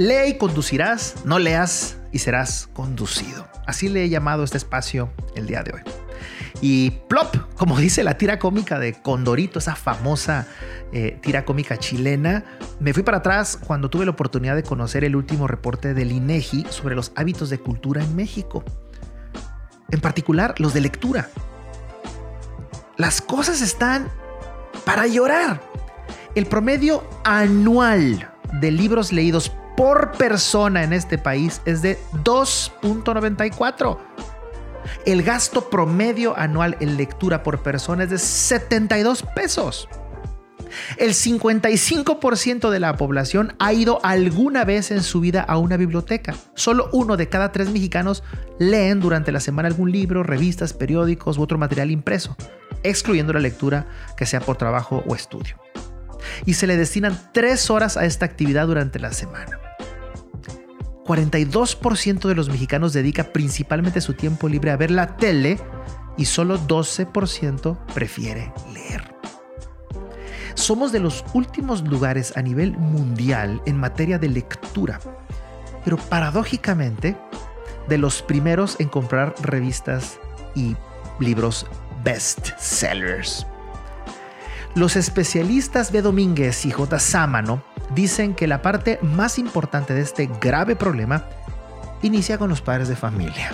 Lee y conducirás, no leas y serás conducido. Así le he llamado este espacio el día de hoy. Y plop, como dice la tira cómica de Condorito, esa famosa eh, tira cómica chilena, me fui para atrás cuando tuve la oportunidad de conocer el último reporte del INEGI sobre los hábitos de cultura en México. En particular, los de lectura. Las cosas están para llorar. El promedio anual de libros leídos por persona en este país es de 2.94. El gasto promedio anual en lectura por persona es de 72 pesos. El 55% de la población ha ido alguna vez en su vida a una biblioteca. Solo uno de cada tres mexicanos leen durante la semana algún libro, revistas, periódicos u otro material impreso, excluyendo la lectura que sea por trabajo o estudio. Y se le destinan tres horas a esta actividad durante la semana. 42% de los mexicanos dedica principalmente su tiempo libre a ver la tele y solo 12% prefiere leer. Somos de los últimos lugares a nivel mundial en materia de lectura, pero paradójicamente de los primeros en comprar revistas y libros bestsellers. Los especialistas B. Domínguez y J. Sámano dicen que la parte más importante de este grave problema inicia con los padres de familia.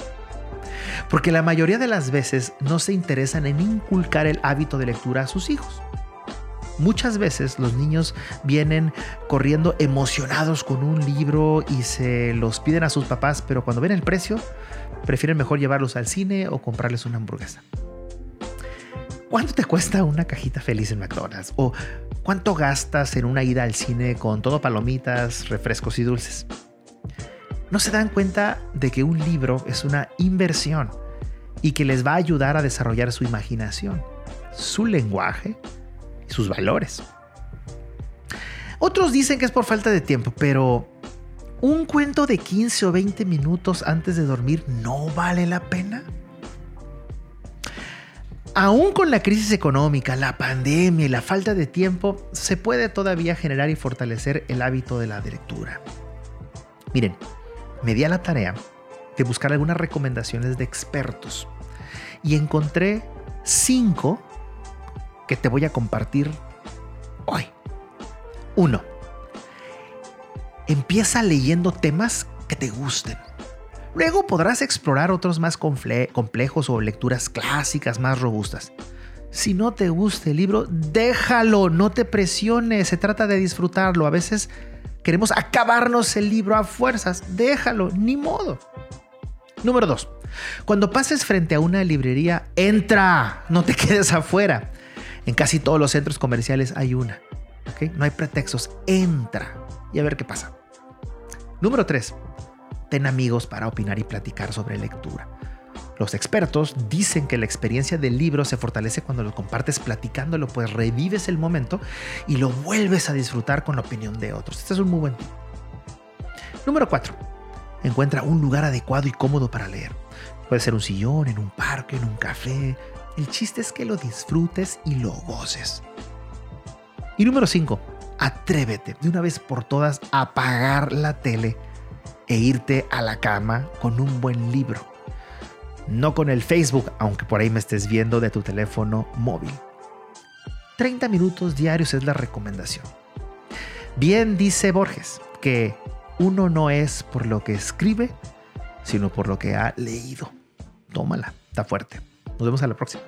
Porque la mayoría de las veces no se interesan en inculcar el hábito de lectura a sus hijos. Muchas veces los niños vienen corriendo emocionados con un libro y se los piden a sus papás, pero cuando ven el precio, prefieren mejor llevarlos al cine o comprarles una hamburguesa. ¿Cuánto te cuesta una cajita feliz en McDonald's? ¿O cuánto gastas en una ida al cine con todo palomitas, refrescos y dulces? No se dan cuenta de que un libro es una inversión y que les va a ayudar a desarrollar su imaginación, su lenguaje y sus valores. Otros dicen que es por falta de tiempo, pero ¿un cuento de 15 o 20 minutos antes de dormir no vale la pena? Aún con la crisis económica, la pandemia y la falta de tiempo, se puede todavía generar y fortalecer el hábito de la lectura. Miren, me di a la tarea de buscar algunas recomendaciones de expertos y encontré cinco que te voy a compartir hoy. Uno, empieza leyendo temas que te gusten. Luego podrás explorar otros más complejos o lecturas clásicas más robustas. Si no te gusta el libro, déjalo, no te presiones, se trata de disfrutarlo. A veces queremos acabarnos el libro a fuerzas, déjalo, ni modo. Número 2. Cuando pases frente a una librería, entra, no te quedes afuera. En casi todos los centros comerciales hay una. No hay pretextos, entra y a ver qué pasa. Número 3 ten amigos para opinar y platicar sobre lectura. Los expertos dicen que la experiencia del libro se fortalece cuando lo compartes platicándolo, pues revives el momento y lo vuelves a disfrutar con la opinión de otros. Este es un muy buen tip. Número 4. Encuentra un lugar adecuado y cómodo para leer. Puede ser un sillón, en un parque, en un café. El chiste es que lo disfrutes y lo goces. Y número 5. Atrévete de una vez por todas a apagar la tele e irte a la cama con un buen libro. No con el Facebook, aunque por ahí me estés viendo de tu teléfono móvil. 30 minutos diarios es la recomendación. Bien dice Borges que uno no es por lo que escribe, sino por lo que ha leído. Tómala, está fuerte. Nos vemos a la próxima.